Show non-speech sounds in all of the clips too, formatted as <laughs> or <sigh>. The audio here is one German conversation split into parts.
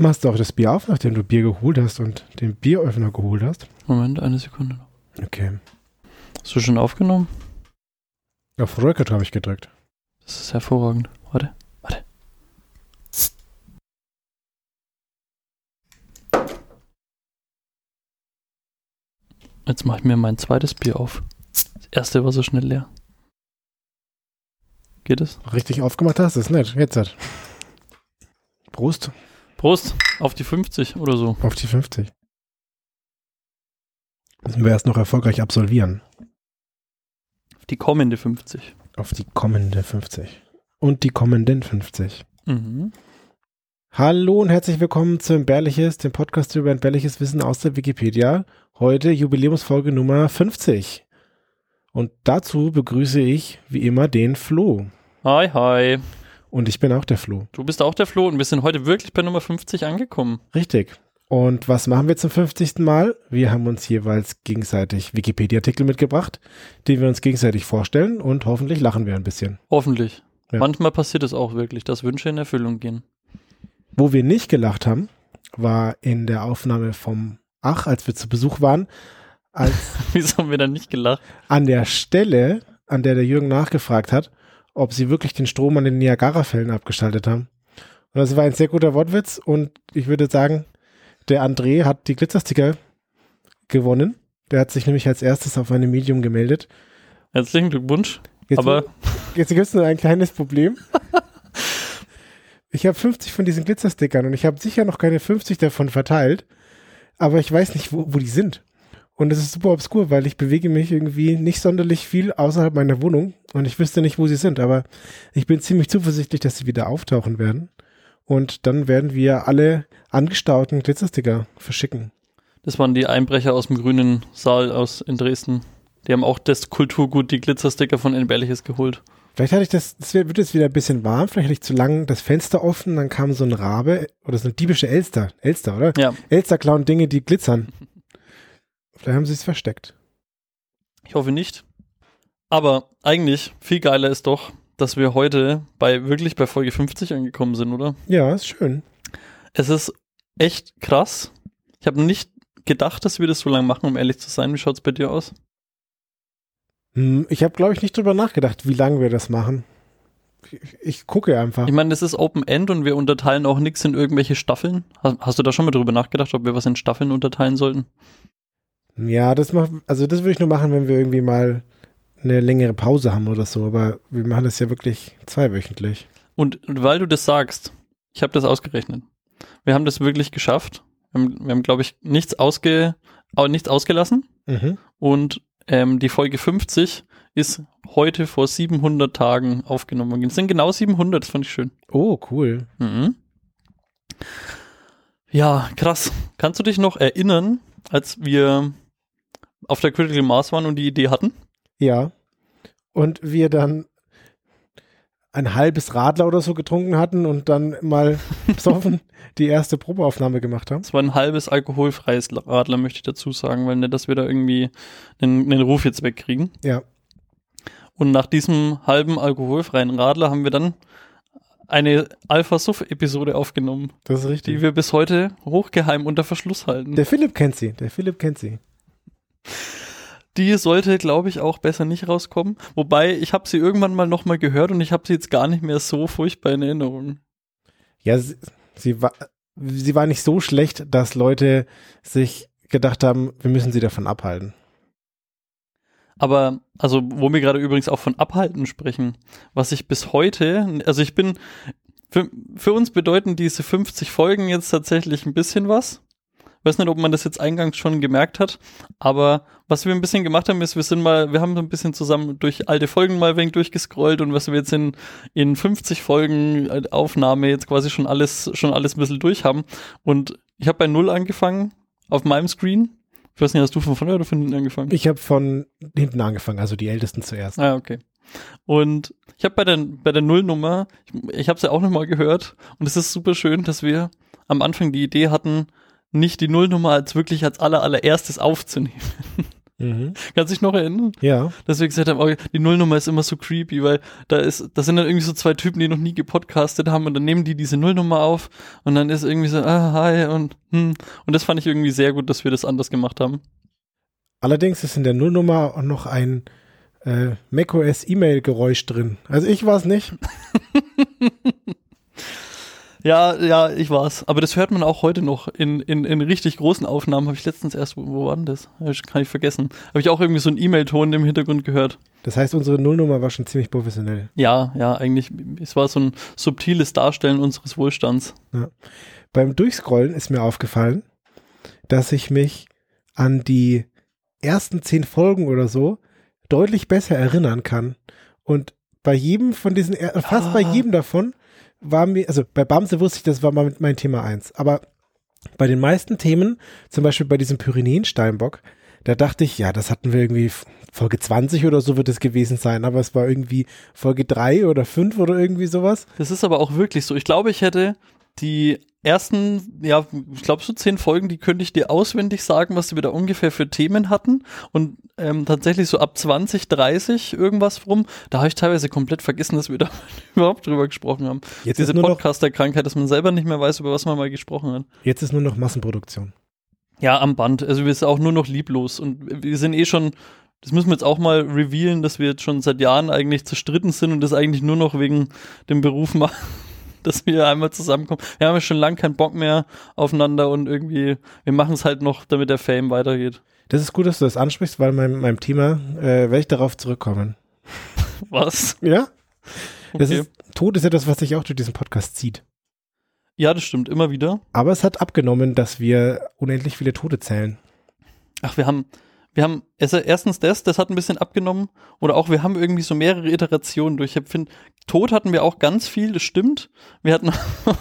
Machst du auch das Bier auf, nachdem du Bier geholt hast und den Bieröffner geholt hast? Moment, eine Sekunde noch. Okay. Hast du schon aufgenommen? Auf Record habe ich gedrückt. Das ist hervorragend. Warte, warte. Jetzt mache ich mir mein zweites Bier auf. Das erste war so schnell leer. Geht es? Richtig aufgemacht hast, ist nett. Jetzt hat. Prost Prost auf die 50 oder so. auf die 50. Müssen wir erst noch erfolgreich absolvieren. Auf die kommende 50. Auf die kommende 50. Und die kommenden 50. Mhm. Hallo und herzlich willkommen zu Entbehrliches, dem Podcast über entbehrliches Wissen aus der Wikipedia. Heute Jubiläumsfolge Nummer 50. Und dazu begrüße ich wie immer den Flo. Hi, hi. Und ich bin auch der Flo. Du bist auch der Flo und wir sind heute wirklich bei Nummer 50 angekommen. Richtig. Und was machen wir zum 50. Mal? Wir haben uns jeweils gegenseitig Wikipedia-Artikel mitgebracht, die wir uns gegenseitig vorstellen und hoffentlich lachen wir ein bisschen. Hoffentlich. Ja. Manchmal passiert es auch wirklich, dass Wünsche in Erfüllung gehen. Wo wir nicht gelacht haben, war in der Aufnahme vom Ach, als wir zu Besuch waren, als <laughs> Wieso haben wir dann nicht gelacht? an der Stelle, an der der Jürgen nachgefragt hat, ob sie wirklich den Strom an den Niagara-Fällen abgeschaltet haben. Und das war ein sehr guter Wortwitz und ich würde sagen, der André hat die Glitzersticker gewonnen. Der hat sich nämlich als erstes auf einem Medium gemeldet. Herzlichen Glückwunsch. Jetzt, Aber <laughs> jetzt gibt es nur ein kleines Problem. <laughs> Ich habe 50 von diesen Glitzerstickern und ich habe sicher noch keine 50 davon verteilt, aber ich weiß nicht, wo, wo die sind. Und es ist super obskur, weil ich bewege mich irgendwie nicht sonderlich viel außerhalb meiner Wohnung und ich wüsste nicht, wo sie sind, aber ich bin ziemlich zuversichtlich, dass sie wieder auftauchen werden. Und dann werden wir alle angestauten Glitzersticker verschicken. das waren die Einbrecher aus dem grünen Saal aus in Dresden. Die haben auch das Kulturgut, die Glitzersticker von Entbehrliches geholt. Vielleicht hatte ich das, es wird jetzt wieder ein bisschen warm, vielleicht hatte ich zu lang das Fenster offen, dann kam so ein Rabe oder so eine diebische Elster. Elster, oder? Ja, Elster klauen Dinge, die glitzern. Vielleicht haben sie es versteckt. ich hoffe nicht. Aber eigentlich viel geiler ist doch, dass wir heute bei wirklich bei Folge 50 angekommen sind, oder? Ja, ist schön. Es ist echt krass. Ich habe nicht gedacht, dass wir das so lange machen, um ehrlich zu sein. Wie schaut's bei dir aus? Hm, Ich habe, glaube ich, nicht drüber nachgedacht, wie lange wir das machen. Ich, ich gucke einfach. Ich meine, das ist Open End und wir unterteilen auch nichts in irgendwelche Staffeln. Hast, hast du da schon mal drüber nachgedacht, ob wir was in Staffeln unterteilen sollten? Ja, das macht, also das würde ich nur machen, wenn wir irgendwie mal eine längere Pause haben oder so. Aber wir machen das ja wirklich zweiwöchentlich. Und weil du das sagst, ich habe das ausgerechnet. Wir haben das wirklich geschafft. Wir haben, wir haben glaube ich, nichts, ausge, au- nichts ausgelassen. Mhm. Und ähm, die Folge 50 ist heute vor 700 Tagen aufgenommen worden. Es sind genau 700, das fand ich schön. Oh, cool. Mhm. Ja, krass. Kannst du dich noch erinnern, als wir auf der Critical Mass waren und die Idee hatten? Ja. Und wir dann ein halbes Radler oder so getrunken hatten und dann mal <laughs> besoffen die erste Probeaufnahme gemacht haben. Es war ein halbes alkoholfreies Radler, möchte ich dazu sagen, weil nicht, dass wir da irgendwie einen, einen Ruf jetzt wegkriegen. Ja. Und nach diesem halben alkoholfreien Radler haben wir dann eine Alpha-Suff-Episode aufgenommen, Das ist die richtig. wir bis heute hochgeheim unter Verschluss halten. Der Philipp kennt sie. Der Philipp kennt sie. Die sollte, glaube ich, auch besser nicht rauskommen. Wobei, ich habe sie irgendwann mal nochmal gehört und ich habe sie jetzt gar nicht mehr so furchtbar in Erinnerung. Ja, sie, sie war, sie war nicht so schlecht, dass Leute sich gedacht haben, wir müssen sie davon abhalten. Aber, also, wo wir gerade übrigens auch von Abhalten sprechen, was ich bis heute, also ich bin, für, für uns bedeuten diese 50 Folgen jetzt tatsächlich ein bisschen was. Weiß nicht, ob man das jetzt eingangs schon gemerkt hat, aber was wir ein bisschen gemacht haben, ist, wir sind mal, wir haben so ein bisschen zusammen durch alte Folgen mal ein wenig durchgescrollt und was wir jetzt in, in 50 Folgen äh, Aufnahme jetzt quasi schon alles, schon alles ein bisschen durch haben. Und ich habe bei Null angefangen auf meinem Screen. Ich weiß nicht, hast du von vorne oder von hinten angefangen? Ich habe von hinten angefangen, also die Ältesten zuerst. Ah, okay. Und ich habe bei der, bei der Nullnummer, ich, ich habe sie ja auch nochmal gehört und es ist super schön, dass wir am Anfang die Idee hatten, nicht die Nullnummer als wirklich als aller allererstes aufzunehmen. <laughs> Mhm. Kannst du dich noch erinnern? Ja. Dass wir gesagt haben, die Nullnummer ist immer so creepy, weil da ist, da sind dann irgendwie so zwei Typen, die noch nie gepodcastet haben und dann nehmen die diese Nullnummer auf und dann ist irgendwie so, ah, hi und hm. Und das fand ich irgendwie sehr gut, dass wir das anders gemacht haben. Allerdings ist in der Nullnummer auch noch ein äh, macOS E-Mail-Geräusch drin. Also ich war es nicht. <laughs> Ja, ja, ich war's. Aber das hört man auch heute noch in, in, in richtig großen Aufnahmen. Habe ich letztens erst, wo, wo war denn das? Kann ich vergessen. Habe ich auch irgendwie so einen E-Mail-Ton im Hintergrund gehört. Das heißt, unsere Nullnummer war schon ziemlich professionell. Ja, ja, eigentlich, es war so ein subtiles Darstellen unseres Wohlstands. Beim Durchscrollen ist mir aufgefallen, dass ich mich an die ersten zehn Folgen oder so deutlich besser erinnern kann. Und bei jedem von diesen, fast bei Ah. jedem davon war mir, also bei Bamse wusste ich, das war mal mein Thema eins. Aber bei den meisten Themen, zum Beispiel bei diesem Pyrenäen-Steinbock, da dachte ich, ja, das hatten wir irgendwie Folge 20 oder so wird es gewesen sein, aber es war irgendwie Folge 3 oder 5 oder irgendwie sowas. Das ist aber auch wirklich so. Ich glaube, ich hätte die ersten, ja, ich glaube so zehn Folgen, die könnte ich dir auswendig sagen, was wir da ungefähr für Themen hatten. Und ähm, tatsächlich so ab 20, 30 irgendwas rum, da habe ich teilweise komplett vergessen, dass wir da <laughs> überhaupt drüber gesprochen haben. Jetzt Diese Podcaster-Krankheit, dass man selber nicht mehr weiß, über was man mal gesprochen hat. jetzt ist nur noch Massenproduktion. Ja, am Band. Also wir sind auch nur noch lieblos. Und wir sind eh schon, das müssen wir jetzt auch mal revealen, dass wir jetzt schon seit Jahren eigentlich zerstritten sind und das eigentlich nur noch wegen dem Beruf machen, <laughs> dass wir einmal zusammenkommen. Wir haben ja schon lange keinen Bock mehr aufeinander und irgendwie, wir machen es halt noch, damit der Fame weitergeht. Das ist gut, dass du das ansprichst, weil meinem, meinem Thema äh, werde ich darauf zurückkommen. <laughs> Was? Ja? Das Okay. ist, Tod ist ja das, was sich auch durch diesen Podcast zieht. Ja, das stimmt, immer wieder. Aber es hat abgenommen, dass wir unendlich viele Tote zählen. Ach, wir haben, wir haben, also erstens das, das hat ein bisschen abgenommen. Oder auch, wir haben irgendwie so mehrere Iterationen durch. Ich finde, Tod hatten wir auch ganz viel, das stimmt. Wir hatten <laughs> auch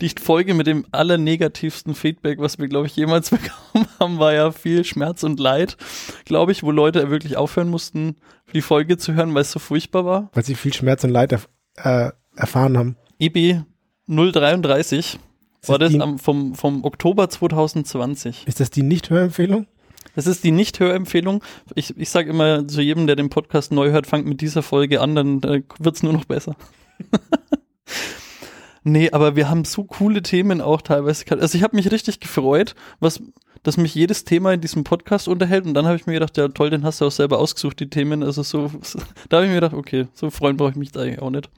die Folge mit dem allernegativsten Feedback, was wir, glaube ich, jemals <laughs> bekommen haben, war ja viel Schmerz und Leid, glaube ich, wo Leute wirklich aufhören mussten, die Folge zu hören, weil es so furchtbar war. Weil sie viel Schmerz und Leid erf äh, erfahren haben. EB 033 Ist war das am, vom, vom Oktober 2020. ist das die Nicht-Hörempfehlung? Das ist die Nicht-Hörempfehlung. Ich, ich sage immer zu jedem, der den Podcast neu hört, fangt mit dieser Folge an, dann äh, wird's nur noch besser. <laughs> nee, aber wir haben so coole Themen auch teilweise. Also ich habe mich richtig gefreut, was, dass mich jedes Thema in diesem Podcast unterhält. Und dann habe ich mir gedacht, ja toll, den hast du auch selber ausgesucht, die Themen. Also so, da habe ich mir gedacht, okay, so freuen brauche ich mich da eigentlich auch nicht.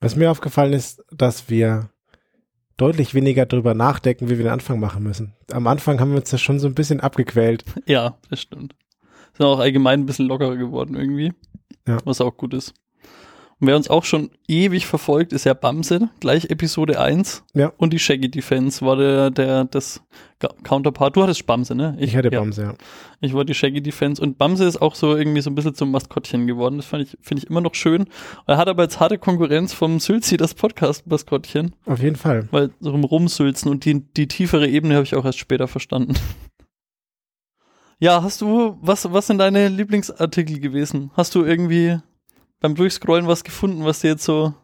Was mir aufgefallen ist, dass wir deutlich weniger drüber nachdenken, wie wir den Anfang machen müssen. Am Anfang haben wir uns das schon so ein bisschen abgequält. <laughs> Ja, das stimmt. Sind auch allgemein ein bisschen lockerer geworden irgendwie. Ja. Was auch gut ist. Und wer uns auch schon ewig verfolgt, ist ja Bamse, gleich Episode 1. Ja. Und die Shaggy Defense war der, der, das Counterpart. Du hattest Bamse, ne? Ich, hatte ja, Bamse, ja. Ich war die Shaggy Defense. Und Bamse ist auch so irgendwie so ein bisschen zum Maskottchen geworden. Das fand ich, finde ich immer noch schön. Er hat aber jetzt harte Konkurrenz vom Sülzi, das Podcast-Maskottchen. Auf jeden Fall. Weil so rum rumsülzen und die, die tiefere Ebene habe ich auch erst später verstanden. <laughs> Ja, hast du, was, was sind deine Lieblingsartikel gewesen? Hast du irgendwie beim Durchscrollen was gefunden, was dir jetzt so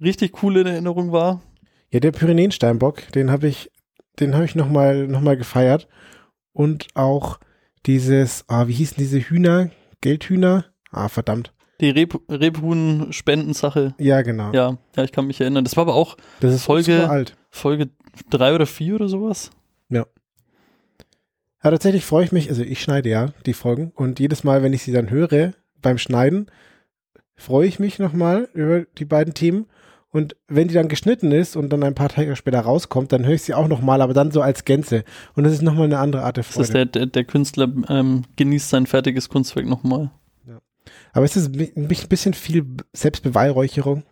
richtig cool in Erinnerung war? Ja, der Pyrenäensteinbock, den habe ich, den habe ich nochmal noch mal gefeiert. Und auch dieses, ah, wie hießen diese Hühner? Geldhühner? Ah, verdammt. Die Reb Rebhuhn-Spendensache. Ja, genau. Ja, ja, ich kann mich erinnern. Das war aber auch das ist Folge- alt. Folge drei oder vier oder sowas. Ja, tatsächlich freue ich mich, also ich schneide ja die Folgen und jedes Mal, wenn ich sie dann höre beim Schneiden, freue ich mich nochmal über die beiden Themen. Und wenn die dann geschnitten ist und dann ein paar Tage später rauskommt, dann höre ich sie auch nochmal, aber dann so als Gänze. Und das ist nochmal eine andere Art der Das ist Freude. der, der, der Künstler ähm, genießt sein fertiges Kunstwerk nochmal. aber es ist ein ein bisschen viel Selbstbeweihräucherung.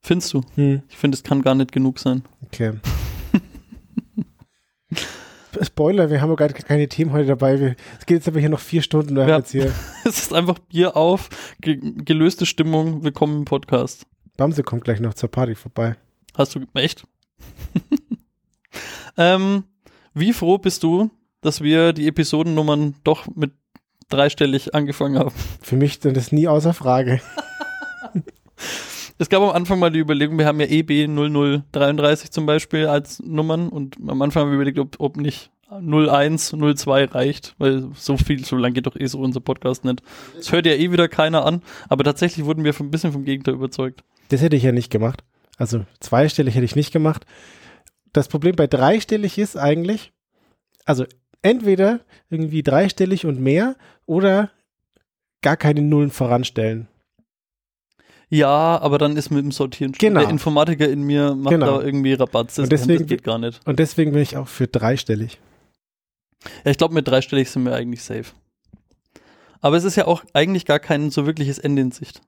Findest du? Hm, Ich finde, es kann gar nicht genug sein. okay. Spoiler, wir haben ja gar keine Themen heute dabei. Wir- Es geht jetzt aber hier noch vier Stunden. Ja. jetzt hier, <laughs> Es ist einfach Bier auf, ge gelöste Stimmung, willkommen im Podcast. Bamse kommt gleich noch zur Party vorbei. Hast du echt? <laughs> ähm, wie froh bist du, dass wir die Episodennummern doch mit dreistellig angefangen haben? Für mich dann das nie außer Frage. <laughs> Es gab am Anfang mal die Überlegung, wir haben ja EB 0033 zum Beispiel als Nummern und am Anfang haben wir überlegt, ob, ob nicht 01, 02 reicht, weil so viel, so lang geht doch eh so unser Podcast nicht. Das hört ja eh wieder keiner an, aber tatsächlich wurden wir ein bisschen vom Gegenteil überzeugt. Das hätte ich ja nicht gemacht. Also zweistellig hätte ich nicht gemacht. Das Problem bei dreistellig ist eigentlich, also entweder irgendwie dreistellig und mehr oder gar keine Nullen voranstellen. Ja, aber dann ist mit dem Sortieren Genau. der Informatiker in mir macht Genau. da irgendwie Rabatz. Das, Und deswegen- das geht gar nicht. Und deswegen bin ich auch für dreistellig. Ja, ich glaube, mit dreistellig sind wir eigentlich safe. Aber es ist ja auch eigentlich gar kein so wirkliches Ende in Sicht.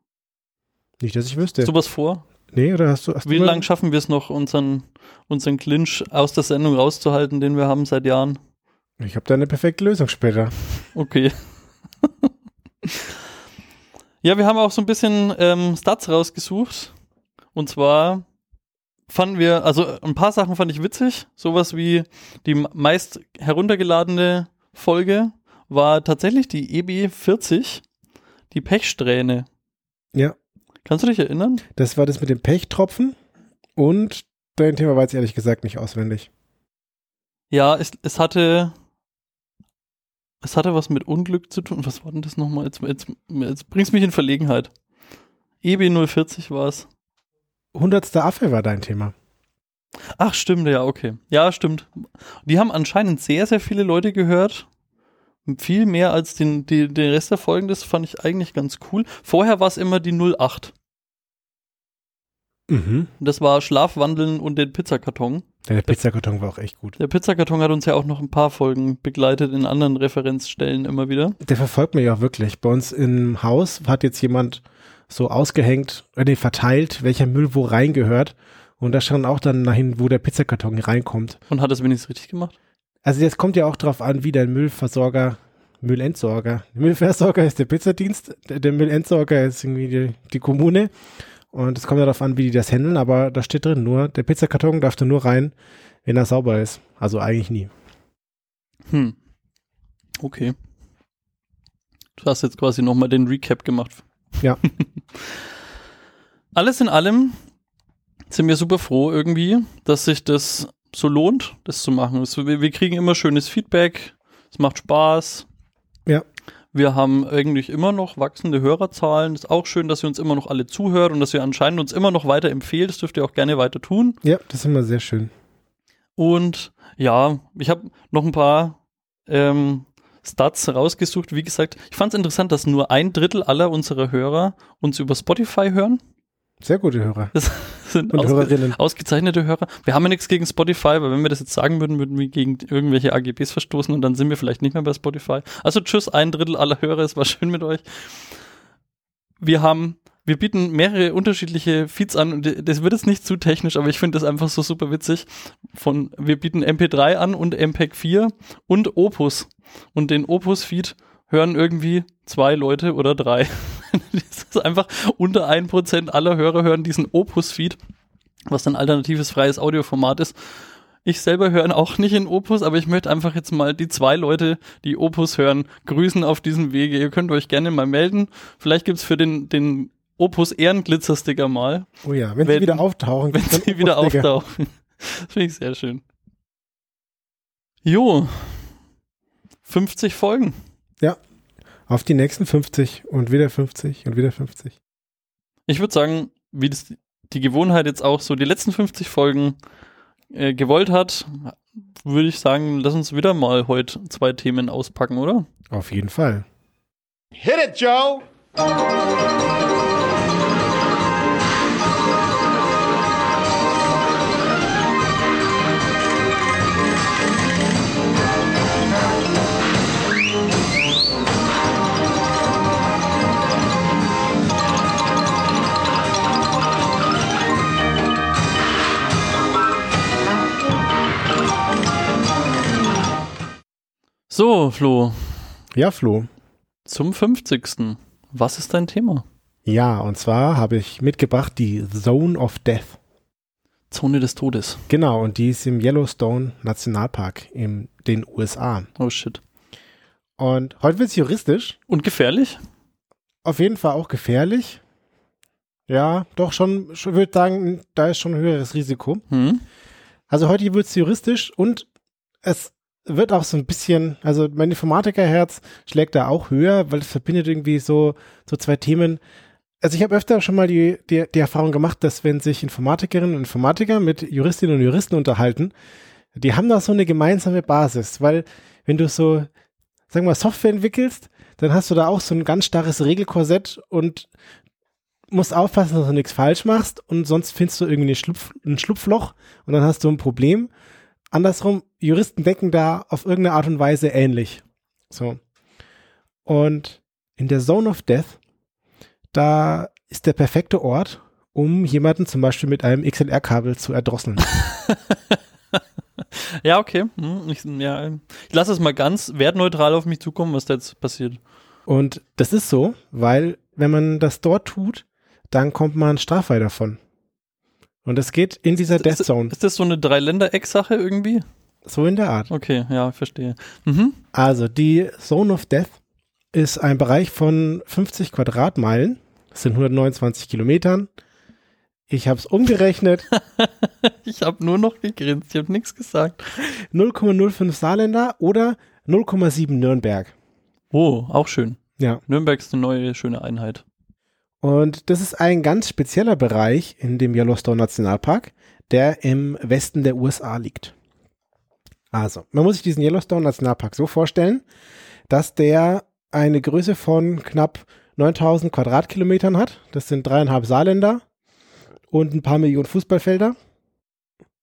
Nicht, dass ich wüsste. Hast du was vor? nee, oder hast du, hast Wie lange schaffen wir es noch, unseren, unseren Clinch aus der Sendung rauszuhalten, den wir haben seit Jahren? Ich habe da eine perfekte Lösung später. Okay. <laughs> ja, wir haben auch so ein bisschen ähm, Stats rausgesucht. Und zwar fanden wir, also ein paar Sachen fand ich witzig. Sowas wie die meist heruntergeladene Folge war tatsächlich die EB40, die Pechsträhne. Ja. Kannst du dich erinnern? Das war das mit dem Pechtropfen und dein Thema weiß ich ehrlich gesagt nicht auswendig. Ja, es, es hatte. Es hatte was mit Unglück zu tun. Was war denn das nochmal? Jetzt, jetzt, jetzt bringst mich in Verlegenheit. E EB040 war es. Hundertster Affe war dein Thema. Ach, stimmt, ja, okay. Ja, stimmt. Die haben anscheinend sehr, sehr viele Leute gehört. Viel mehr als den, die, den Rest der Folgen. Das fand ich eigentlich ganz cool. Vorher war es immer die 08. Mhm. Das war Schlafwandeln und den Pizzakarton. Der Pizzakarton war auch echt gut. Der Pizzakarton hat uns ja auch noch ein paar Folgen begleitet in anderen Referenzstellen immer wieder. Der verfolgt mich auch wirklich. Bei uns im Haus hat jetzt jemand so ausgehängt, äh, nee, verteilt, welcher Müll wo reingehört. Und da schauen auch dann dahin, wo der Pizzakarton reinkommt. Und hat es wenigstens richtig gemacht. Also jetzt kommt ja auch drauf an, wie dein Müllversorger, Müllentsorger, Müllversorger ist der Pizzadienst, der, der Müllentsorger ist irgendwie die, die Kommune. Und es kommt ja darauf an, wie die das handeln, aber da steht drin, nur der Pizzakarton darf da nur rein, wenn er sauber ist. Also eigentlich nie. Hm. Okay. Du hast jetzt quasi nochmal den Recap gemacht. Ja. <laughs> Alles in allem sind wir super froh irgendwie, dass sich das so lohnt, das zu machen. Wir kriegen immer schönes Feedback, es macht Spaß. Wir haben eigentlich immer noch wachsende Hörerzahlen. Ist auch schön, dass ihr uns immer noch alle zuhört und dass ihr anscheinend uns immer noch weiter empfehlt. Das dürft ihr auch gerne weiter tun. Ja, das ist immer sehr schön. Und ja, ich habe noch ein paar ähm, Stats rausgesucht. Wie gesagt, ich fand es interessant, dass nur ein Drittel aller unserer Hörer uns über Spotify hören. Sehr gute Hörer Das <laughs> sind und ausge Hörerinnen. ausgezeichnete Hörer. Wir haben ja nichts gegen Spotify, weil wenn wir das jetzt sagen würden, würden wir gegen irgendwelche AGBs verstoßen und dann sind wir vielleicht nicht mehr bei Spotify. Also tschüss, ein Drittel aller Hörer, es war schön mit euch. Wir haben, wir bieten mehrere unterschiedliche Feeds an und das wird jetzt nicht zu technisch, aber ich finde das einfach so super witzig. Von, wir bieten MP3 an und MPEG 4 und Opus. Und den Opus-Feed hören irgendwie zwei Leute oder drei. <laughs> das ist einfach unter ein Prozent aller Hörer hören diesen Opus-Feed, was ein alternatives freies Audioformat ist. Ich selber höre auch nicht in Opus, aber ich möchte einfach jetzt mal die zwei Leute, die Opus hören, grüßen auf diesem Wege. Ihr könnt euch gerne mal melden. Vielleicht gibt's für den, den Opus Ehrenglitzer-Sticker mal, Oh ja, wenn, Wenn- sie wieder auftauchen. wenn sie wieder auftauchen. <laughs> Das finde ich sehr schön. Jo. 50 Folgen. Auf die nächsten 50 und wieder 50 und wieder 50. Ich würde sagen, wie das die Gewohnheit jetzt auch so die letzten 50 Folgen äh, gewollt hat, würde ich sagen, lass uns wieder mal heute zwei Themen auspacken, oder? Auf jeden Fall. Hit it, Joe! So, Flo, Ja, Flo. zum 50. Was ist dein Thema? Ja, und zwar habe ich mitgebracht die Zone of Death. Zone des Todes. Genau, und die ist im Yellowstone Nationalpark in den USA. Oh shit. Und heute wird es juristisch. Und gefährlich? Auf jeden Fall auch gefährlich. Ja, doch schon, ich würde sagen, da ist schon ein höheres Risiko. Hm? Also heute wird es juristisch und es wird auch so ein bisschen, also mein Informatikerherz schlägt da auch höher, weil es verbindet irgendwie so, so zwei Themen. Also ich habe öfter schon mal die, die, die Erfahrung gemacht, dass wenn sich Informatikerinnen und Informatiker mit Juristinnen und Juristen unterhalten, die haben da so eine gemeinsame Basis, weil wenn du so, sagen wir mal, Software entwickelst, dann hast du da auch so ein ganz starres Regelkorsett und musst aufpassen, dass du nichts falsch machst und sonst findest du irgendwie Schlupf, ein Schlupfloch und dann hast du ein Problem. Andersrum, Juristen denken da auf irgendeine Art und Weise ähnlich. So. Und in der Zone of Death, da ist der perfekte Ort, um jemanden zum Beispiel mit einem XLR-Kabel zu erdrosseln. <laughs> Ja, okay. Hm, Ich, ja, ich lasse es mal ganz wertneutral auf mich zukommen, was da jetzt passiert. Und das ist so, weil wenn man das dort tut, dann kommt man straffrei davon. Und es geht in dieser Death Zone, Ist das so eine Drei-Länder-Eck-Sache irgendwie? so in der Art. Okay, ja, verstehe. Mhm. Also die Zone of Death ist ein Bereich von 50 Quadratmeilen. Das sind 129 Kilometern. Ich habe es umgerechnet. <laughs> Ich habe nur noch gegrinst, ich habe nichts gesagt. 0,05 Saarländer oder 0,7 Nürnberg. Oh, auch schön. Ja. Nürnberg ist eine neue, schöne Einheit. Und das ist ein ganz spezieller Bereich in dem Yellowstone Nationalpark, der im Westen der USA liegt. Also, man muss sich diesen Yellowstone Nationalpark so vorstellen, dass der eine Größe von knapp 9000 Quadratkilometern hat. Das sind dreieinhalb Saarländer und ein paar Millionen Fußballfelder.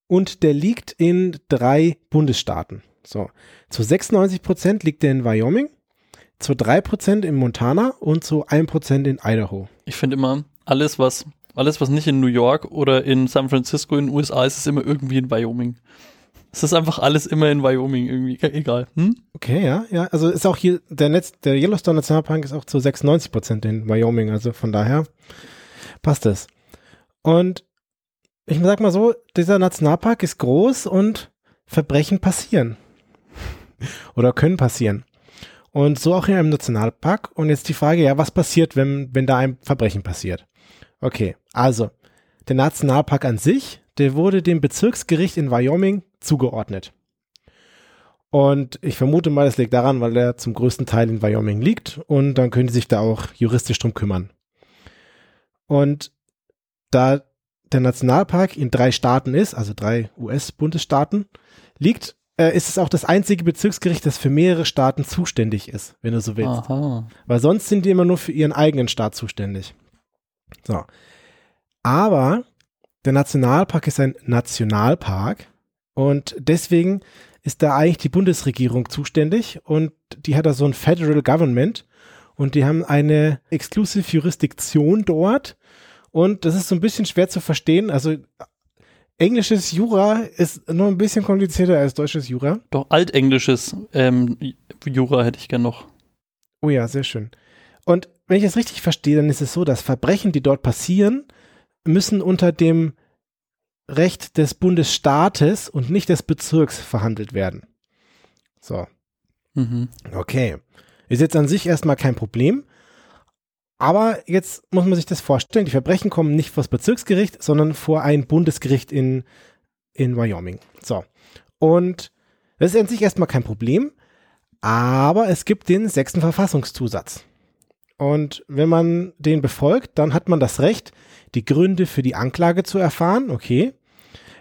Und der liegt in drei Bundesstaaten. So. Zu 96 Prozent liegt er in Wyoming, zu 3 Prozent in Montana und zu 1 Prozent in Idaho. Ich finde immer, alles was, alles, was nicht in New York oder in San Francisco in den USA ist, ist immer irgendwie in Wyoming. Es ist einfach alles immer in Wyoming irgendwie, e- egal. Hm? Okay, ja, ja. Also ist auch hier, der Netz, der Yellowstone Nationalpark ist auch zu 96 Prozent in Wyoming, also von daher passt es. Und ich sag mal so, dieser Nationalpark ist groß und Verbrechen passieren. Oder können passieren. Und so auch in einem Nationalpark. Und jetzt die Frage, ja, was passiert, wenn, wenn da ein Verbrechen passiert? Okay, also, der Nationalpark an sich, der wurde dem Bezirksgericht in Wyoming zugeordnet. Und ich vermute mal, es liegt daran, weil er zum größten Teil in Wyoming liegt und dann können die sich da auch juristisch drum kümmern. Und da der Nationalpark in drei Staaten ist, also drei US-Bundesstaaten, liegt, äh, ist es auch das einzige Bezirksgericht, das für mehrere Staaten zuständig ist, wenn du so willst. Aha. Weil sonst sind die immer nur für ihren eigenen Staat zuständig. So. Aber der Nationalpark ist ein Nationalpark und deswegen ist da eigentlich die Bundesregierung zuständig und die hat da so ein Federal Government und die haben eine Exclusive Jurisdiktion dort und das ist so ein bisschen schwer zu verstehen. Also englisches Jura ist noch ein bisschen komplizierter als deutsches Jura. Doch altenglisches ähm, Jura hätte ich gern noch. Oh ja, sehr schön. Und wenn ich es richtig verstehe, dann ist es so, dass Verbrechen, die dort passieren, müssen unter dem Recht des Bundesstaates und nicht des Bezirks verhandelt werden. So, Mhm. okay. Ist jetzt an sich erstmal kein Problem. Aber jetzt muss man sich das vorstellen. Die Verbrechen kommen nicht vor das Bezirksgericht, sondern vor ein Bundesgericht in, in Wyoming. So. Und das ist an sich erstmal kein Problem. Aber es gibt den sechsten Verfassungszusatz. Und wenn man den befolgt, dann hat man das Recht, die Gründe für die Anklage zu erfahren, okay.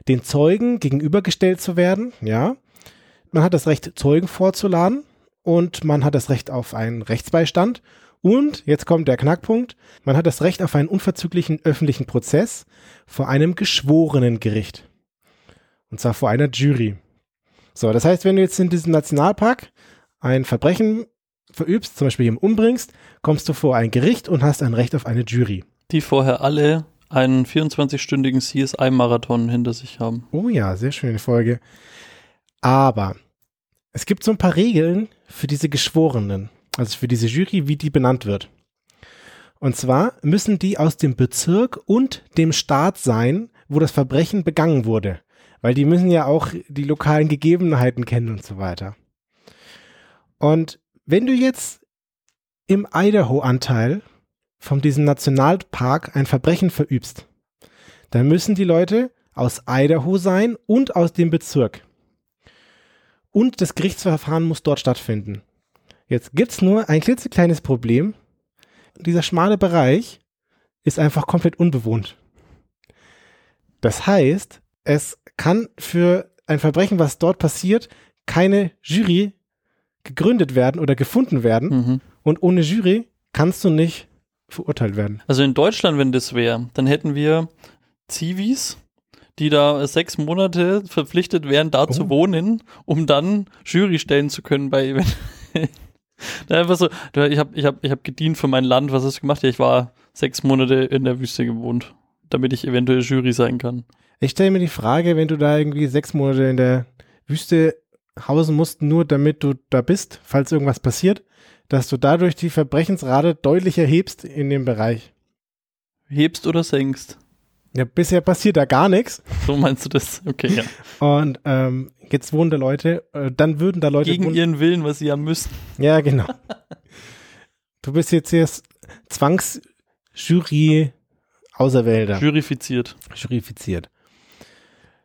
Den Zeugen gegenübergestellt zu werden, ja. Man hat das Recht, Zeugen vorzuladen und man hat das Recht auf einen Rechtsbeistand. Und, jetzt kommt der Knackpunkt, man hat das Recht auf einen unverzüglichen öffentlichen Prozess vor einem geschworenen Gericht. Und zwar vor einer Jury. So, das heißt, wenn du jetzt in diesem Nationalpark ein Verbrechen verübst, zum Beispiel jemanden umbringst, kommst du vor ein Gericht und hast ein Recht auf eine Jury. Die vorher alle einen 24-stündigen CSI-Marathon hinter sich haben. Oh ja, sehr schöne Folge. Aber es gibt so ein paar Regeln für diese Geschworenen, also für diese Jury, wie die benannt wird. Und zwar müssen die aus dem Bezirk und dem Staat sein, wo das Verbrechen begangen wurde. Weil die müssen ja auch die lokalen Gegebenheiten kennen und so weiter. Und wenn du jetzt im Idaho-Anteil von diesem Nationalpark ein Verbrechen verübst, dann müssen die Leute aus Idaho sein und aus dem Bezirk. und das Gerichtsverfahren muss dort stattfinden. Jetzt gibt's nur ein klitzekleines Problem. Dieser schmale Bereich ist einfach komplett unbewohnt. Das heißt, es kann für ein Verbrechen, was dort passiert, keine Jury gegründet werden oder gefunden werden. Mhm. Und ohne Jury kannst du nicht verurteilt werden. Also in Deutschland, wenn das wäre, dann hätten wir Zivis, die da sechs Monate verpflichtet wären, da Oh. zu wohnen, um dann Jury stellen zu können bei Event. <laughs> Da einfach so, ich habe ich hab, ich hab gedient für mein Land, was hast du gemacht? Ja, ich war sechs Monate in der Wüste gewohnt, damit ich eventuell Jury sein kann. Ich stelle mir die Frage, wenn du da irgendwie sechs Monate in der Wüste hausen musst, nur damit du da bist, falls irgendwas passiert, dass du dadurch die Verbrechensrate deutlich erhebst in dem Bereich. Hebst oder senkst? Ja, bisher passiert da gar nichts. <laughs> So meinst du das? Okay, ja. Und ähm, jetzt wohnen da Leute, äh, dann würden da Leute Gegen ihren Willen, was sie ja müssen. Ja, genau. <laughs> Du bist jetzt hier Zwangsjury Auserwählter. Juryfiziert. jurifiziert.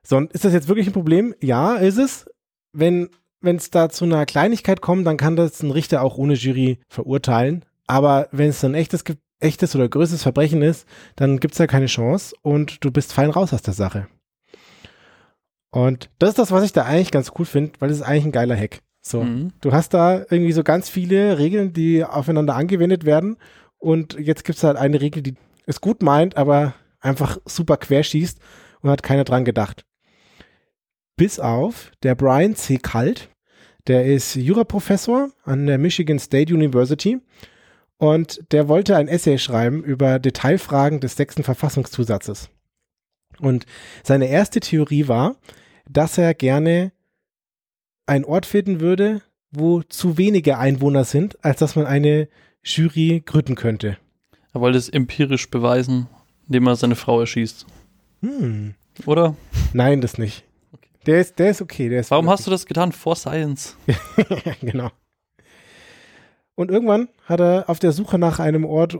So, und ist das jetzt wirklich ein Problem? Ja, ist es. Wenn es da zu einer Kleinigkeit kommt, dann kann das ein Richter auch ohne Jury verurteilen. Aber wenn es ein echtes, echtes oder größeres Verbrechen ist, dann gibt es ja keine Chance und du bist fein raus aus der Sache. Und das ist das, was ich da eigentlich ganz cool finde, weil es ist eigentlich ein geiler Hack. So, Mhm. du hast da irgendwie so ganz viele Regeln, die aufeinander angewendet werden und jetzt gibt es halt eine Regel, die es gut meint, aber einfach super querschießt und hat keiner dran gedacht. Bis auf der Brian C. Kalt, der ist Juraprofessor an der Michigan State University und der wollte ein Essay schreiben über Detailfragen des sechsten Verfassungszusatzes. Und seine erste Theorie war, dass er gerne einen Ort finden würde, wo zu wenige Einwohner sind, als dass man eine Jury gründen könnte. Er wollte es empirisch beweisen, indem er seine Frau erschießt. Hm. Oder? Nein, das nicht. Der ist, der ist okay. Der ist Warum hast du das getan? For Science. <laughs> genau. Und irgendwann hat er auf der Suche nach einem Ort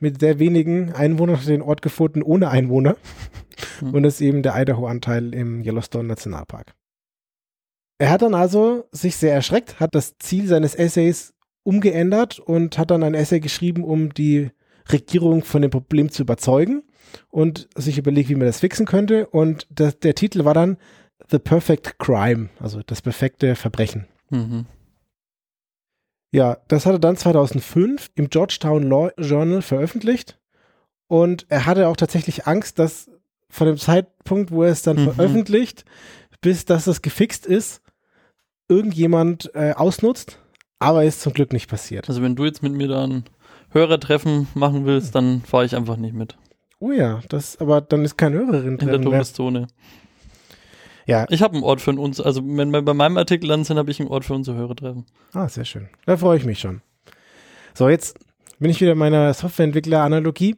mit sehr wenigen Einwohnern den Ort gefunden ohne Einwohner. Hm. Und das ist eben der Idaho-Anteil im Yellowstone Nationalpark. Er hat dann also sich sehr erschreckt, hat das Ziel seines Essays umgeändert und hat dann ein Essay geschrieben, um die Regierung von dem Problem zu überzeugen und sich überlegt, wie man das fixen könnte. Und das, der Titel war dann The Perfect Crime, also das perfekte Verbrechen. Mhm. Ja, das hat er dann 2005 im Georgetown Law Journal veröffentlicht. Und er hatte auch tatsächlich Angst, dass von dem Zeitpunkt, wo er es dann Mhm. veröffentlicht, bis dass es gefixt ist, irgendjemand äh, ausnutzt. Aber ist zum Glück nicht passiert. Also wenn du jetzt mit mir da ein Hörertreffen machen willst, dann fahre ich einfach nicht mit. Oh ja, das, aber dann ist keine Hörerin In der drin. Todeszone. Ja, Ich habe einen Ort für uns, also wenn wir bei meinem Artikel dann sind, habe ich einen Ort für unsere Hörertreffen. Ah, sehr schön. Da freue ich mich schon. So, jetzt bin ich wieder in meiner Softwareentwickler-Analogie.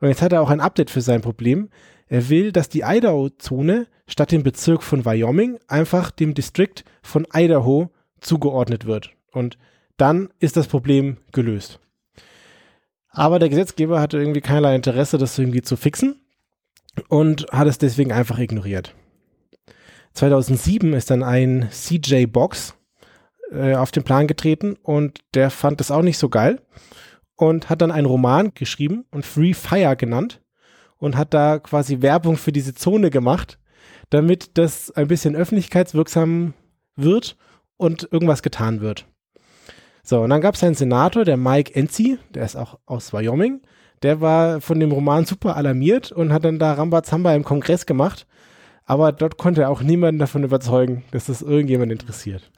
Und jetzt hat er auch ein Update für sein Problem. Er will, dass die Idaho-Zone statt dem Bezirk von Wyoming einfach dem Distrikt von Idaho zugeordnet wird. Und dann ist das Problem gelöst. Aber der Gesetzgeber hatte irgendwie keinerlei Interesse, das irgendwie zu fixen und hat es deswegen einfach ignoriert. 2007 ist dann ein CJ Box äh, auf den Plan getreten und der fand das auch nicht so geil und hat dann einen Roman geschrieben und Free Fire genannt und hat da quasi Werbung für diese Zone gemacht, damit das ein bisschen öffentlichkeitswirksam wird und irgendwas getan wird. So, und dann gab es einen Senator, der Mike Enzi, der ist auch aus Wyoming, der war von dem Roman super alarmiert und hat dann da Rambazamba im Kongress gemacht, aber dort konnte er auch niemanden davon überzeugen, dass das irgendjemand interessiert.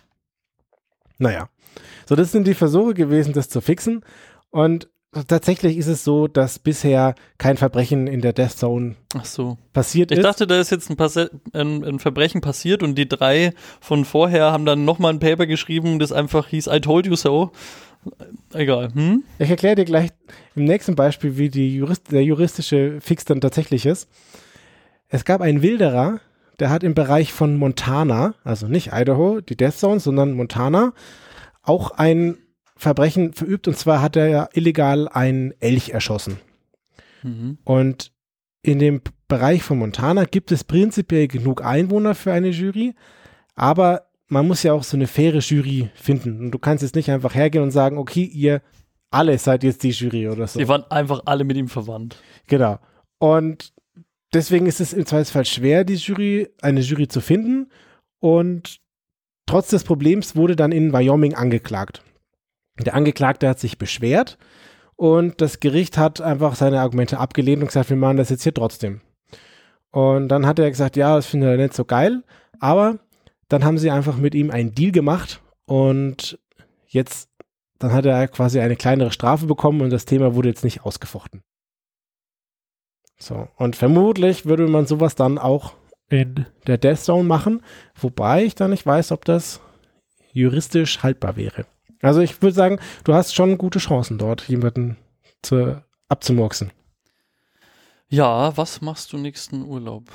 Naja, so das sind die Versuche gewesen, das zu fixen. Und tatsächlich ist es so, dass bisher kein Verbrechen in der Death Zone so. passiert Ich ist. dachte, da ist jetzt ein, ein, ein Verbrechen passiert und die drei von vorher haben dann nochmal ein Paper geschrieben, das einfach hieß I told you so. Egal. Hm? Ich erkläre dir gleich im nächsten Beispiel, wie Jurist der juristische Fix dann tatsächlich ist. Es gab einen Wilderer, der hat im Bereich von Montana, also nicht Idaho, die Death Zone, sondern Montana, auch ein Verbrechen verübt. Und zwar hat er ja illegal einen Elch erschossen. Mhm. Und in dem Bereich von Montana gibt es prinzipiell genug Einwohner für eine Jury, aber man muss ja auch so eine faire Jury finden. Und du kannst jetzt nicht einfach hergehen und sagen, okay, ihr alle seid jetzt die Jury oder so. Die waren einfach alle mit ihm verwandt. Genau. Und deswegen ist es im Zweifelsfall schwer, die Jury, eine Jury zu finden. Und trotz des Problems wurde dann in Wyoming angeklagt. Der Angeklagte hat sich beschwert und das Gericht hat einfach seine Argumente abgelehnt und gesagt, wir machen das jetzt hier trotzdem. Und dann hat er gesagt, ja, das findet er nicht so geil, aber dann haben sie einfach mit ihm einen Deal gemacht und jetzt, dann hat er quasi eine kleinere Strafe bekommen und das Thema wurde jetzt nicht ausgefochten. So, und vermutlich würde man sowas dann auch in der Death Zone machen, wobei ich dann nicht weiß, ob das juristisch haltbar wäre. Also ich würde sagen, du hast schon gute Chancen dort, jemanden zu, abzumurksen. Ja, was machst du nächsten Urlaub?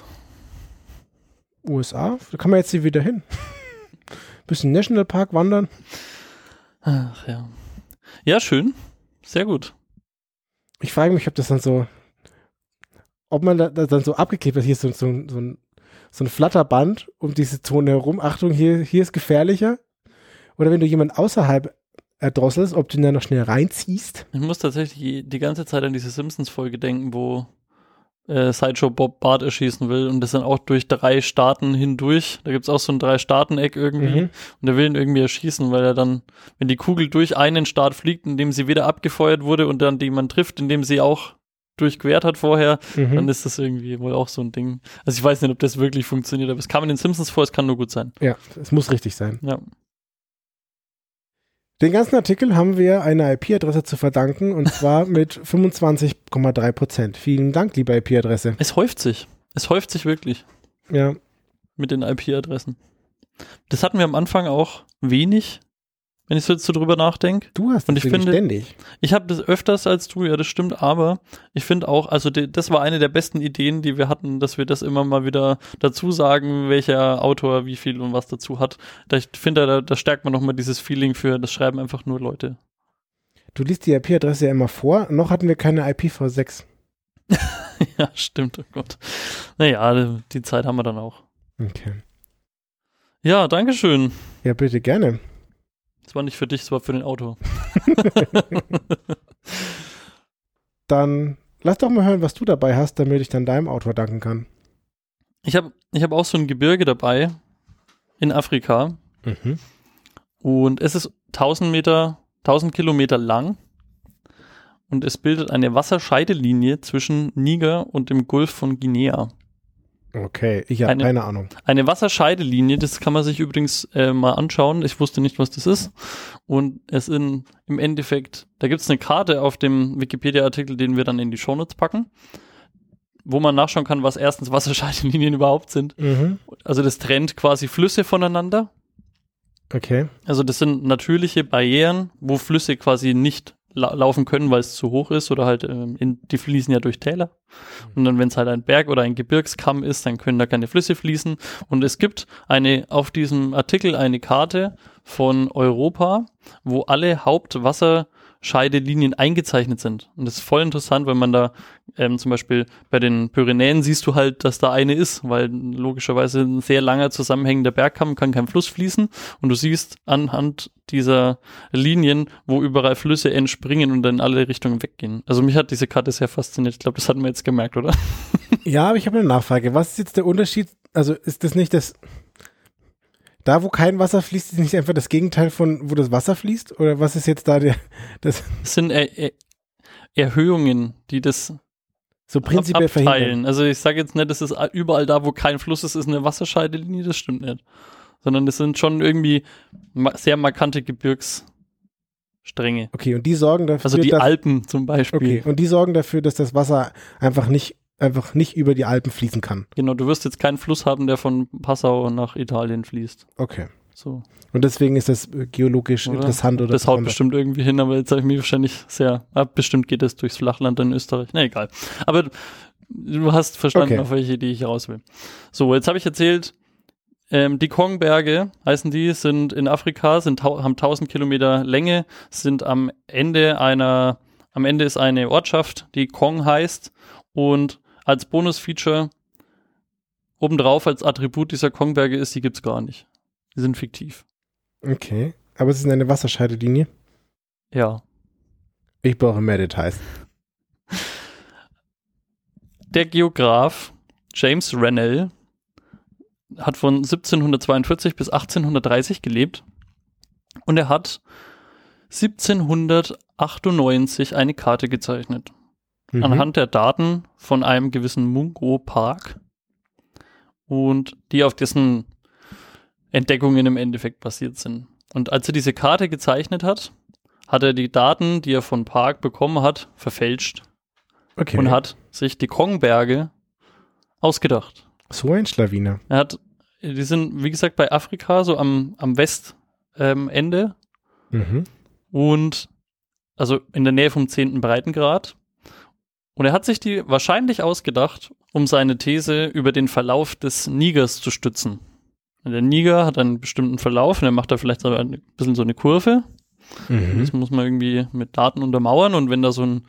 USA, da kann man jetzt hier wieder hin. <laughs> Bisschen Nationalpark wandern. Ach ja. Ja, schön. Sehr gut. Ich frage mich, ob das dann so, ob man da, da dann so abgeklebt hat, hier ist so, so, so, ein, so ein Flatterband um diese Zone herum. Achtung, hier, hier ist gefährlicher. Oder wenn du jemanden außerhalb erdrosselst, ob du ihn dann noch schnell reinziehst. Ich muss tatsächlich die ganze Zeit an diese Simpsons-Folge denken, wo äh, Sideshow Bob Bart erschießen will und das dann auch durch drei Staaten hindurch. Da gibt's auch so ein Drei-Staaten-Eck irgendwie Mhm. und er will ihn irgendwie erschießen, weil er dann, wenn die Kugel durch einen Staat fliegt, in dem sie wieder abgefeuert wurde und dann jemand trifft, in dem sie auch durchquert hat vorher, dann Mhm. ist das irgendwie wohl auch so ein Ding. Also ich weiß nicht, ob das wirklich funktioniert, aber es kam in den Simpsons vor, es kann nur gut sein. Ja, es muss richtig sein. Ja. Den ganzen Artikel haben wir einer IP-Adresse zu verdanken und zwar <laughs> mit 25,3 Prozent. Vielen Dank, liebe IP-Adresse. Es häuft sich. Es häuft sich wirklich Ja, mit den IP-Adressen. Das hatten wir am Anfang auch wenig, wenn ich so jetzt so drüber nachdenke. du hast Und das ich finde- ständig. Ich habe das öfters als du, ja, das stimmt, aber ich finde auch, also die, das war eine der besten Ideen, die wir hatten, dass wir das immer mal wieder dazu sagen, welcher Autor wie viel und was dazu hat. Da ich finde, da, da stärkt man nochmal dieses Feeling für, das schreiben einfach nur Leute. Du liest die IP-Adresse ja immer vor. Noch hatten wir keine IPv6. <laughs> ja, stimmt, oh Gott. Naja, die Zeit haben wir dann auch. Okay. Ja, Dankeschön. Ja, bitte gerne. Das war nicht für dich, das war für den Autor. <laughs> Dann lass doch mal hören, was du dabei hast, damit ich dann deinem Autor danken kann. Ich habe ich hab auch so ein Gebirge dabei in Afrika. Mhm. Und es ist 1000 Meter, 1000 Kilometer lang. Und es bildet eine Wasserscheidelinie zwischen Niger und dem Golf von Guinea. Okay, ich habe Eine- keine Ahnung. Eine Wasserscheidelinie, das kann man sich übrigens äh, mal anschauen. Ich wusste nicht, was das ist. Und es in, im Endeffekt, da gibt es eine Karte auf dem Wikipedia-Artikel, den wir dann in die Shownotes packen, wo man nachschauen kann, was erstens Wasserscheidelinien <laughs> überhaupt sind. Mhm. Also das trennt quasi Flüsse voneinander. Okay. Also das sind natürliche Barrieren, wo Flüsse quasi nicht la laufen können, weil es zu hoch ist oder halt ähm, in, die fließen ja durch Täler. Und dann, wenn es halt ein Berg oder ein Gebirgskamm ist, dann können da keine Flüsse fließen. Und es gibt eine auf diesem Artikel eine Karte von Europa, wo alle Hauptwasserscheidelinien eingezeichnet sind. Und das ist voll interessant, wenn man da ähm, zum Beispiel bei den Pyrenäen siehst du halt, dass da eine ist, weil logischerweise ein sehr langer zusammenhängender Bergkamm kann kein Fluss fließen und du siehst anhand dieser Linien, wo überall Flüsse entspringen und dann in alle Richtungen weggehen. Also mich hat diese Karte sehr fasziniert. Ich glaube, das hatten wir jetzt gemerkt, oder? Ja, aber ich habe eine Nachfrage. Was ist jetzt der Unterschied? Also ist das nicht das. Da, wo kein Wasser fließt, ist nicht einfach das Gegenteil von, wo das Wasser fließt? Oder was ist jetzt da der, <laughs> das Es sind er er Erhöhungen, die das so prinzipiell ab verhindern? abteilen. Also ich sage jetzt nicht, das ist überall da, wo kein Fluss ist, ist eine Wasserscheidelinie, das stimmt nicht. Sondern das sind schon irgendwie sehr markante Gebirgsstränge. Okay, und die sorgen dafür, Also die Alpen zum Beispiel. okay, und die sorgen dafür, dass das Wasser einfach nicht, einfach nicht über die Alpen fließen kann. Genau, du wirst jetzt keinen Fluss haben, der von Passau nach Italien fließt. Okay. So. Und deswegen ist das äh, geologisch Oder? interessant oder das haut bestimmt irgendwie hin, aber jetzt habe ich mich wahrscheinlich sehr, ah, bestimmt geht es durchs Flachland in Österreich. Na egal. Aber du hast verstanden, Okay. auf welche Idee ich raus will. So, jetzt habe ich erzählt, ähm, die Kongberge heißen die, sind in Afrika, sind, haben 1000 Kilometer Länge, sind am Ende einer, am Ende ist eine Ortschaft, die Kong heißt und als Bonusfeature obendrauf als Attribut dieser Kongberge ist, die gibt's gar nicht. Die sind fiktiv. Okay. Aber es ist eine Wasserscheidelinie. Ja. Ich brauche mehr Details. Der Geograf James Rennell hat von 1742 bis 1830 gelebt und er hat 1798 eine Karte gezeichnet. Mhm. anhand der Daten von einem gewissen Mungo Park und die auf dessen Entdeckungen im Endeffekt basiert sind. Und als er diese Karte gezeichnet hat, hat er die Daten, die er von Park bekommen hat, verfälscht okay. und hat sich die Kongberge ausgedacht. so ein Schlawiner. Er hat, die sind, wie gesagt, bei Afrika, so am, am Westende ähm, Mhm. und also in der Nähe vom 10. Breitengrad. Und er hat sich die wahrscheinlich ausgedacht, um seine These über den Verlauf des Nigers zu stützen. Der Niger hat einen bestimmten Verlauf und er macht da vielleicht so ein bisschen so eine Kurve. Mhm. Das muss man irgendwie mit Daten untermauern und wenn da so ein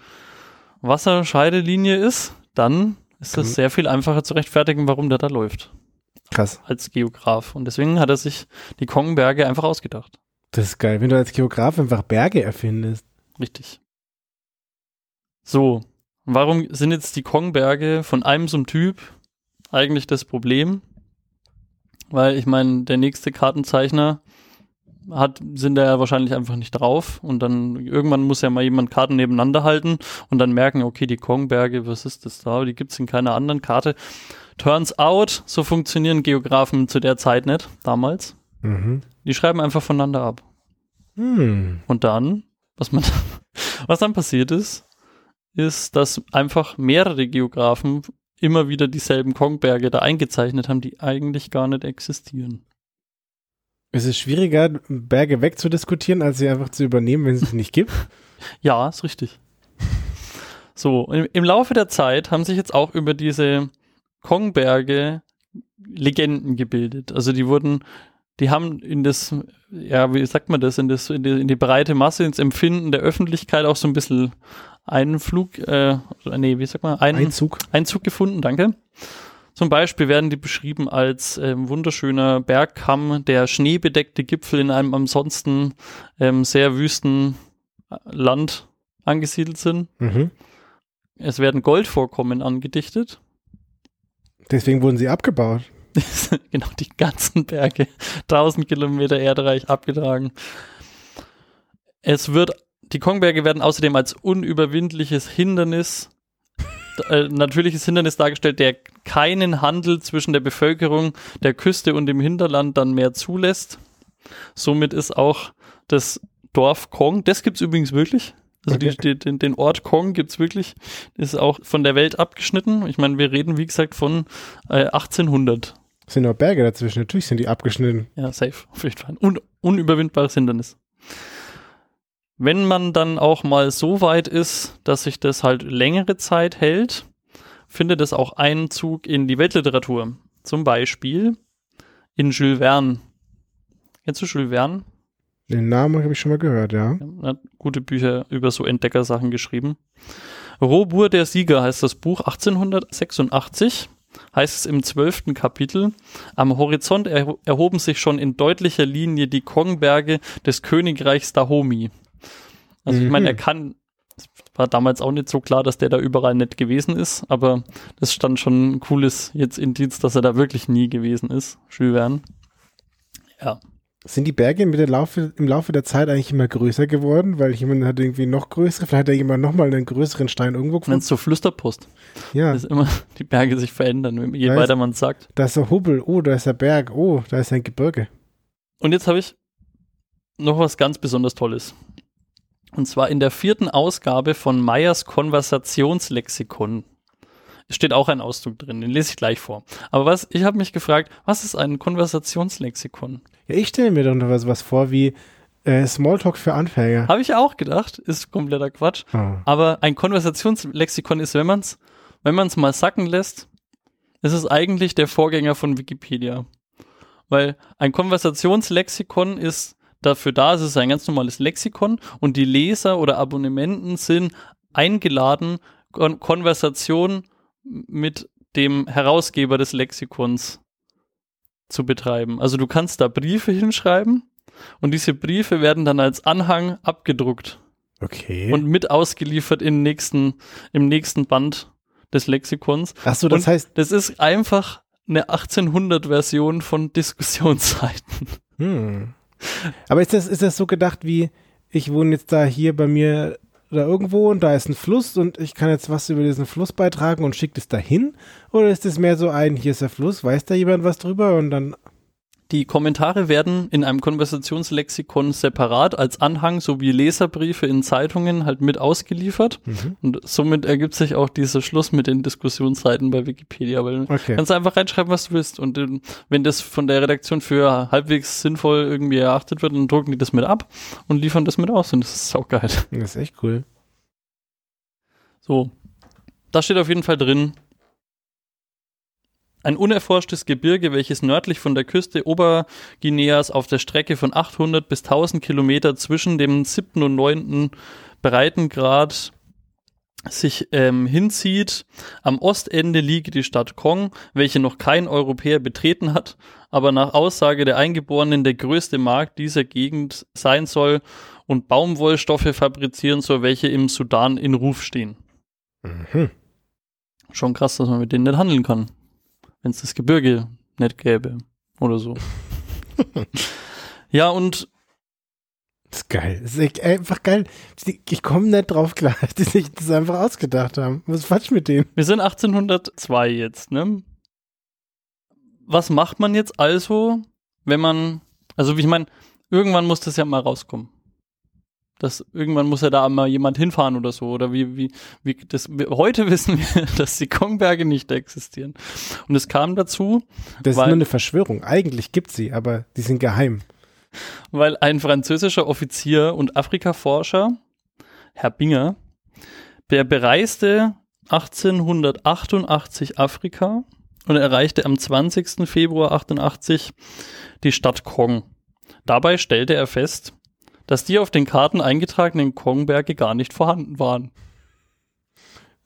Wasserscheidelinie ist, dann ist Kann- es sehr viel einfacher zu rechtfertigen, warum der da läuft Krass. als Geograf. Und deswegen hat er sich die Kongberge einfach ausgedacht. Das ist geil, wenn du als Geograf einfach Berge erfindest. Richtig. So, warum sind jetzt die Kongberge von einem so einem Typ eigentlich das Problem? Weil ich meine, der nächste Kartenzeichner hat, sind da ja wahrscheinlich einfach nicht drauf und dann irgendwann muss ja mal jemand Karten nebeneinander halten und dann merken, okay, die Kongberge, was ist das da? Die gibt's in keiner anderen Karte. Turns out, so funktionieren Geografen zu der Zeit nicht, damals. Mhm. Die schreiben einfach voneinander ab. Hm. Und dann, was man, <laughs> was dann passiert ist, ist, dass einfach mehrere Geografen immer wieder dieselben Kongberge da eingezeichnet haben, die eigentlich gar nicht existieren. Es ist schwieriger, Berge wegzudiskutieren, als sie einfach zu übernehmen, wenn es sie nicht gibt. <laughs> Ja, ist richtig. So, im, im Laufe der Zeit haben sich jetzt auch über diese Kongberge Legenden gebildet. Also die wurden, die haben in das, ja, wie sagt man das, in, das, in, die, in die breite Masse, ins Empfinden der Öffentlichkeit auch so ein bisschen Einflug, äh, nee, wie sagt man, Ein, Einzug. Einzug gefunden, danke. Zum Beispiel werden die beschrieben als ähm, wunderschöner Bergkamm, der schneebedeckte Gipfel in einem ansonsten ähm, sehr wüsten Land angesiedelt sind. Mhm. Es werden Goldvorkommen angedichtet. Deswegen wurden sie abgebaut. <laughs> genau, die ganzen Berge, 1000 Kilometer Erdreich abgetragen. Es wird, die Kongberge werden außerdem als unüberwindliches Hindernis, äh, natürliches Hindernis dargestellt, der keinen Handel zwischen der Bevölkerung der Küste und dem Hinterland dann mehr zulässt. Somit ist auch das Dorf Kong, das gibt's übrigens wirklich. Also die, Okay. die, den, den Ort Kong gibt's wirklich. Ist auch von der Welt abgeschnitten. Ich meine, wir reden, wie gesagt, von äh, 1800. Es sind auch Berge dazwischen. Natürlich sind die abgeschnitten. Ja, safe. Auf jeden Fall. Un unüberwindbares Hindernis. Wenn man dann auch mal so weit ist, dass sich das halt längere Zeit hält, findet es auch Einzug in die Weltliteratur. Zum Beispiel in Jules Verne. Kennst du Jules Verne? Den Namen habe ich schon mal gehört, ja. Er hat gute Bücher über so Entdeckersachen geschrieben. Robur der Sieger heißt das Buch 1886. Heißt es im zwölften Kapitel. Am Horizont erho erhoben sich schon in deutlicher Linie die Kongberge des Königreichs Dahomey. Also ich meine, Mhm. er kann, es war damals auch nicht so klar, dass der da überall nicht gewesen ist, aber das stand schon ein cooles jetzt Indiz, dass er da wirklich nie gewesen ist, Jules Verne. Ja. Sind die Berge mit der Laufe, im Laufe der Zeit eigentlich immer größer geworden? Weil jemand hat irgendwie noch größere, vielleicht hat da jemand nochmal einen größeren Stein irgendwo gefunden. Nennst du Flüsterpost. Ja, dass immer die Berge sich verändern, je Weiß- weiter man es sagt. da ist der Hubbel, oh, da ist der Berg, oh, da ist ein Gebirge. Und jetzt habe ich noch was ganz besonders Tolles. Und zwar in der vierten Ausgabe von Meyers Konversationslexikon. Es steht auch ein Ausdruck drin, den lese ich gleich vor. Aber was, ich habe mich gefragt, was ist ein Konversationslexikon? Ja, ich stelle mir doch was, was vor wie äh, Smalltalk für Anfänger. Habe ich auch gedacht, ist kompletter Quatsch. Oh. Aber ein Konversationslexikon ist, wenn man es wenn man's mal sacken lässt, ist es eigentlich der Vorgänger von Wikipedia. Weil ein Konversationslexikon ist dafür da, es ist ein ganz normales Lexikon und die Leser oder Abonnementen sind eingeladen, Kon Konversation mit dem Herausgeber des Lexikons zu betreiben. Also du kannst da Briefe hinschreiben und diese Briefe werden dann als Anhang abgedruckt Okay. und mit ausgeliefert im nächsten, im nächsten Band des Lexikons. Ach so, das und heißt, das ist einfach eine 1800-Version von Diskussionsseiten. hm. Aber ist das, ist das so gedacht wie, ich wohne jetzt da hier bei mir oder irgendwo und da ist ein Fluss und ich kann jetzt was über diesen Fluss beitragen und schickt es dahin? Oder ist es mehr so ein, hier ist der Fluss, weiß da jemand was drüber und dann, Die Kommentare werden in einem Konversationslexikon separat als Anhang sowie Leserbriefe in Zeitungen halt mit ausgeliefert. Mhm. Und somit ergibt sich auch dieser Schluss mit den Diskussionsseiten bei Wikipedia, weil du okay. kannst einfach reinschreiben, was du willst. Und ähm, wenn das von der Redaktion für halbwegs sinnvoll irgendwie erachtet wird, dann drucken die das mit ab und liefern das mit aus. Und das ist saugeil. Das ist echt cool. So. Da steht auf jeden Fall drin. Ein unerforschtes Gebirge, welches nördlich von der Küste Oberguineas auf der Strecke von 800 bis 1000 Kilometer zwischen dem 7. und 9. Breitengrad sich ähm, hinzieht. Am Ostende liege die Stadt Kong, welche noch kein Europäer betreten hat, aber nach Aussage der Eingeborenen der größte Markt dieser Gegend sein soll und Baumwollstoffe fabrizieren soll, welche im Sudan in Ruf stehen. Mhm. Schon krass, dass man mit denen nicht handeln kann. Wenn es das Gebirge nicht gäbe oder so. <laughs> ja, und Das ist geil. Das ist einfach geil. Ich komme nicht drauf klar, <laughs> dass die sich das einfach ausgedacht haben. Was ist falsch mit denen? wir sind 1802 jetzt, ne? Was macht man jetzt also, wenn man, also wie ich meine, irgendwann muss das ja mal rauskommen. Das, irgendwann muss ja da mal jemand hinfahren oder so. Oder wie, wie, wie, das, heute <laughs> wissen wir, dass die Kongberge nicht existieren. Und es kam dazu, Das Weil- ist nur eine Verschwörung. Eigentlich gibt sie, aber die sind geheim. weil ein französischer Offizier und Afrikaforscher, Herr Binger, der bereiste 1888 Afrika und erreichte am 20. Februar 88 die Stadt Kong. Dabei stellte er fest, dass die auf den Karten eingetragenen Kongberge gar nicht vorhanden waren.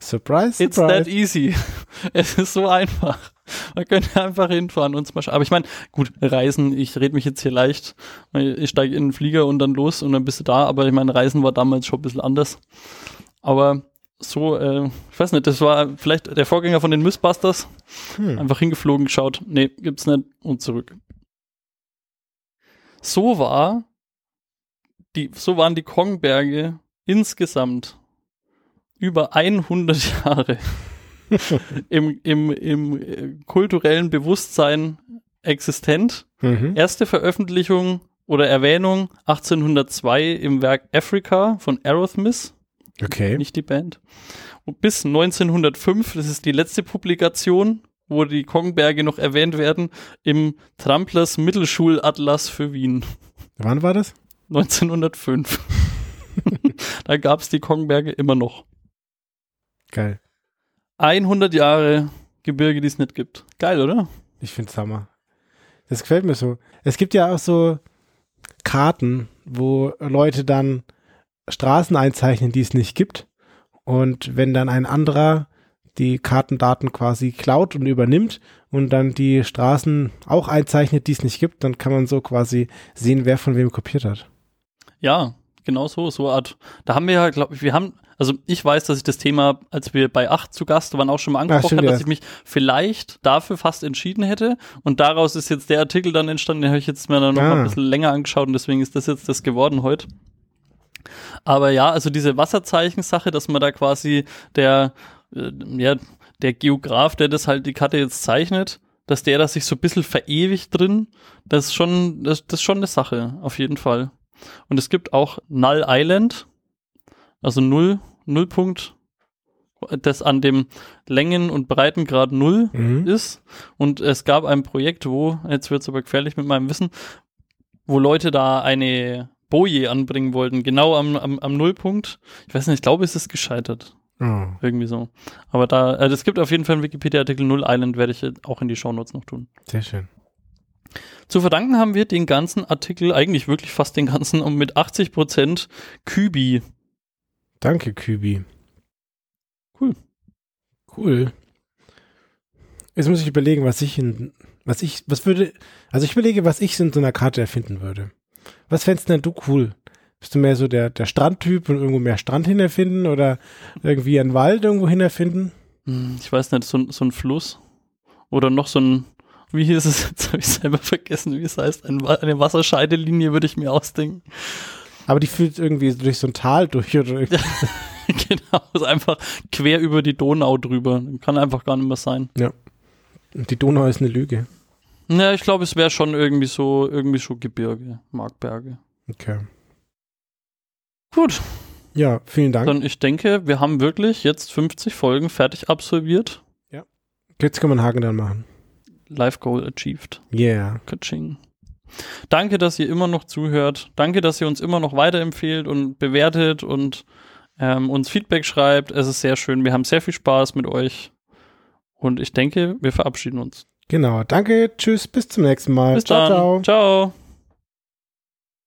Surprise, It's that surprise. easy. <laughs> Es ist so einfach. Man könnte einfach hinfahren und mal Aber ich meine, gut, Reisen, ich rede mich jetzt hier leicht. Ich steige in den Flieger und dann los und dann bist du da. Aber ich meine, Reisen war damals schon ein bisschen anders. Aber so, äh, ich weiß nicht, das war vielleicht der Vorgänger von den Mythbusters. Hm. Einfach hingeflogen, geschaut, nee, gibt's nicht und zurück. So war die, so waren die Kongberge insgesamt über 100 <laughs> Jahre im, im, im äh, kulturellen Bewusstsein existent. Mhm. Erste Veröffentlichung oder Erwähnung 1802 im Werk Africa von Aerosmith Okay. nicht die Band. Und bis 1905, das ist die letzte Publikation, wo die Kongberge noch erwähnt werden, im Tramplers Mittelschulatlas für Wien. Wann war das? 1905. <laughs> da gab es die Kongberge immer noch. Geil. 100 Jahre Gebirge, die es nicht gibt. Geil, oder? Ich find's Hammer. Das gefällt mir so. Es gibt ja auch so Karten, wo Leute dann Straßen einzeichnen, die es nicht gibt. Und wenn dann ein anderer die Kartendaten quasi klaut und übernimmt und dann die Straßen auch einzeichnet, die es nicht gibt, dann kann man so quasi sehen, wer von wem kopiert hat. Ja, genau so, so Art. Da haben wir ja, glaube ich, wir haben, also ich weiß, dass ich das Thema, als wir bei 8 zu Gast waren, auch schon mal angesprochen habe, dass ich mich vielleicht dafür fast entschieden hätte. Und daraus ist jetzt der Artikel dann entstanden, den habe ich jetzt mir dann noch mal Ah. ein bisschen länger angeschaut und deswegen ist das jetzt das geworden heute. Aber ja, also diese Wasserzeichen-Sache, dass man da quasi der, äh, ja, der Geograf, der das halt die Karte jetzt zeichnet, dass der da sich so ein bisschen verewigt drin, das ist schon, das, das ist schon eine Sache, auf jeden Fall. Und es gibt auch Null Island, also Null, Nullpunkt, das an dem Längen- und Breitengrad Null Mhm. ist. Und es gab ein Projekt, wo, jetzt wird es aber gefährlich mit meinem Wissen, wo Leute da eine Boje anbringen wollten, genau am, am, am Nullpunkt. Ich weiß nicht, ich glaube, es ist gescheitert. Oh, Irgendwie so. Aber da, äh, es gibt auf jeden Fall einen Wikipedia-Artikel Null Island, werde ich auch in die Shownotes noch tun. sehr schön. Zu verdanken haben wir den ganzen Artikel, eigentlich wirklich fast den ganzen, und mit 80% Kübi. Danke, Kübi. Cool. Cool. Jetzt muss ich überlegen, was ich in Was ich, was würde, also ich überlege, was ich in so einer Karte erfinden würde. Was fändest denn du cool? Bist du mehr so der, der Strandtyp und irgendwo mehr Strand hin erfinden oder irgendwie einen Wald irgendwo hin erfinden? Hm, Ich weiß nicht, so, so ein Fluss. Oder noch so ein, wie hieß es, jetzt <laughs> habe ich selber vergessen, wie es heißt, eine Wasserscheidelinie würde ich mir ausdenken. Aber die führt irgendwie durch so ein Tal durch oder irgendwie. <laughs> genau, <laughs> ist einfach quer über die Donau drüber. Kann einfach gar nicht mehr sein. Und die Donau ist eine Lüge. Ja, ich glaube, es wäre schon irgendwie so, irgendwie so Gebirge, Markberge. Okay. Gut, Ja, vielen Dank. dann ich denke, wir haben wirklich jetzt 50 Folgen fertig absolviert. Jetzt kann man Haken dran machen. Life Goal achieved. Yeah. Kaching. Danke, dass ihr immer noch zuhört. Danke, dass ihr uns immer noch weiterempfehlt und bewertet und ähm, uns Feedback schreibt. Es ist sehr schön. Wir haben sehr viel Spaß mit euch. Und ich denke, wir verabschieden uns. Genau. Danke. Tschüss. Bis zum nächsten Mal. Bis ciao, dann. ciao. ciao.